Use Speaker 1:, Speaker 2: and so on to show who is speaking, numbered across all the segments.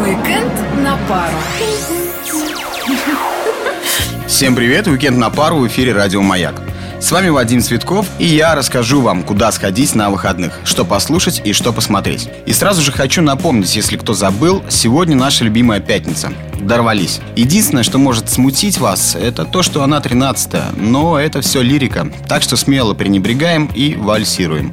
Speaker 1: Уикенд на пару.
Speaker 2: Всем привет, уикенд на пару в эфире Радио Маяк. С вами Вадим Цветков, и я расскажу вам, куда сходить на выходных, что послушать и что посмотреть. И сразу же хочу напомнить, если кто забыл, сегодня наша любимая пятница. Дорвались. Единственное, что может смутить вас, это то, что она 13 но это все лирика, так что смело пренебрегаем и вальсируем.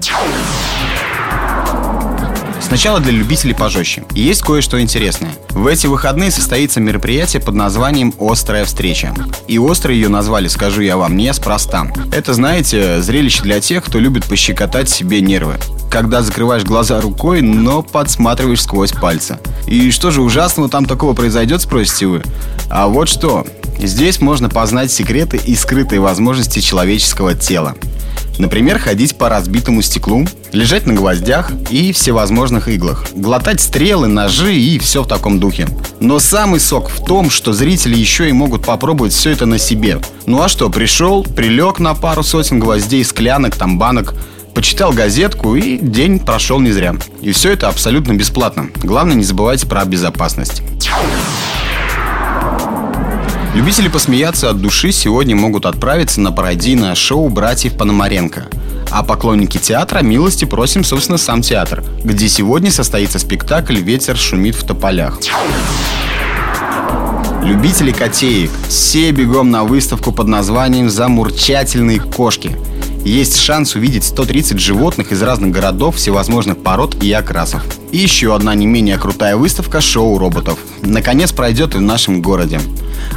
Speaker 2: Сначала для любителей пожестче. Есть кое-что интересное. В эти выходные состоится мероприятие под названием «Острая встреча». И острой ее назвали, скажу я вам, неспроста. Это, знаете, зрелище для тех, кто любит пощекотать себе нервы. Когда закрываешь глаза рукой, но подсматриваешь сквозь пальцы. И что же ужасного там такого произойдет, спросите вы? А вот что. Здесь можно познать секреты и скрытые возможности человеческого тела. Например, ходить по разбитому стеклу, лежать на гвоздях и всевозможных иглах, глотать стрелы, ножи и все в таком духе. Но самый сок в том, что зрители еще и могут попробовать все это на себе. Ну а что, пришел, прилег на пару сотен гвоздей, склянок, там банок, почитал газетку и день прошел не зря. И все это абсолютно бесплатно. Главное, не забывайте про безопасность. Любители посмеяться от души сегодня могут отправиться на пародийное шоу братьев Пономаренко. А поклонники театра милости просим, собственно, сам театр, где сегодня состоится спектакль «Ветер шумит в тополях». Любители котеек, все бегом на выставку под названием «Замурчательные кошки». Есть шанс увидеть 130 животных из разных городов, всевозможных пород и окрасов. И еще одна не менее крутая выставка шоу роботов. Наконец пройдет и в нашем городе.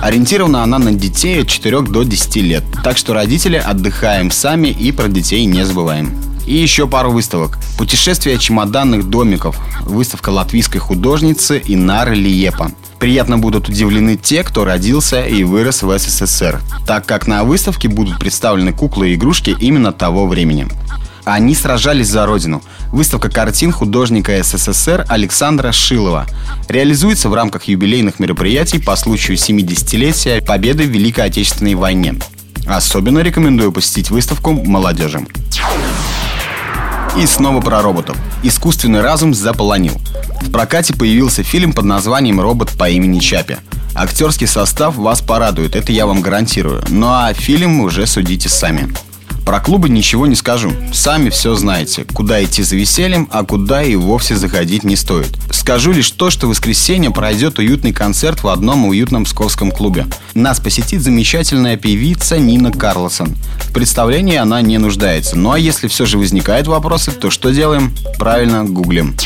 Speaker 2: Ориентирована она на детей от 4 до 10 лет. Так что родители отдыхаем сами и про детей не забываем. И еще пару выставок. Путешествие чемоданных домиков. Выставка латвийской художницы Инары Лиепа. Приятно будут удивлены те, кто родился и вырос в СССР, так как на выставке будут представлены куклы и игрушки именно того времени. Они сражались за родину. Выставка картин художника СССР Александра Шилова реализуется в рамках юбилейных мероприятий по случаю 70-летия победы в Великой Отечественной войне. Особенно рекомендую посетить выставку молодежи. И снова про роботов. Искусственный разум заполонил. В прокате появился фильм под названием «Робот по имени Чапи». Актерский состав вас порадует, это я вам гарантирую. Ну а фильм уже судите сами. Про клубы ничего не скажу. Сами все знаете. Куда идти за весельем, а куда и вовсе заходить не стоит. Скажу лишь то, что в воскресенье пройдет уютный концерт в одном уютном псковском клубе. Нас посетит замечательная певица Нина Карлсон. В представлении она не нуждается. Ну а если все же возникают вопросы, то что делаем? Правильно, гуглим.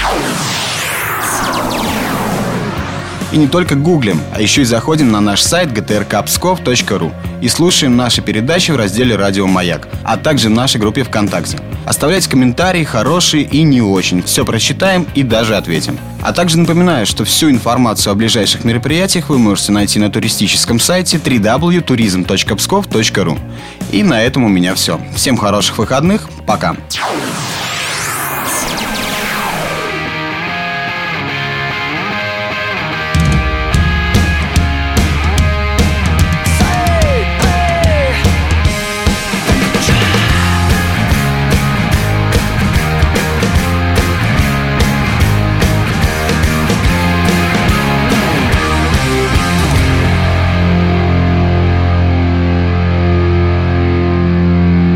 Speaker 2: И не только гуглим, а еще и заходим на наш сайт gtrkpskov.ru и слушаем наши передачи в разделе «Радио Маяк», а также в нашей группе ВКонтакте. Оставляйте комментарии, хорошие и не очень. Все прочитаем и даже ответим. А также напоминаю, что всю информацию о ближайших мероприятиях вы можете найти на туристическом сайте www.tourism.pskov.ru. И на этом у меня все. Всем хороших выходных. Пока.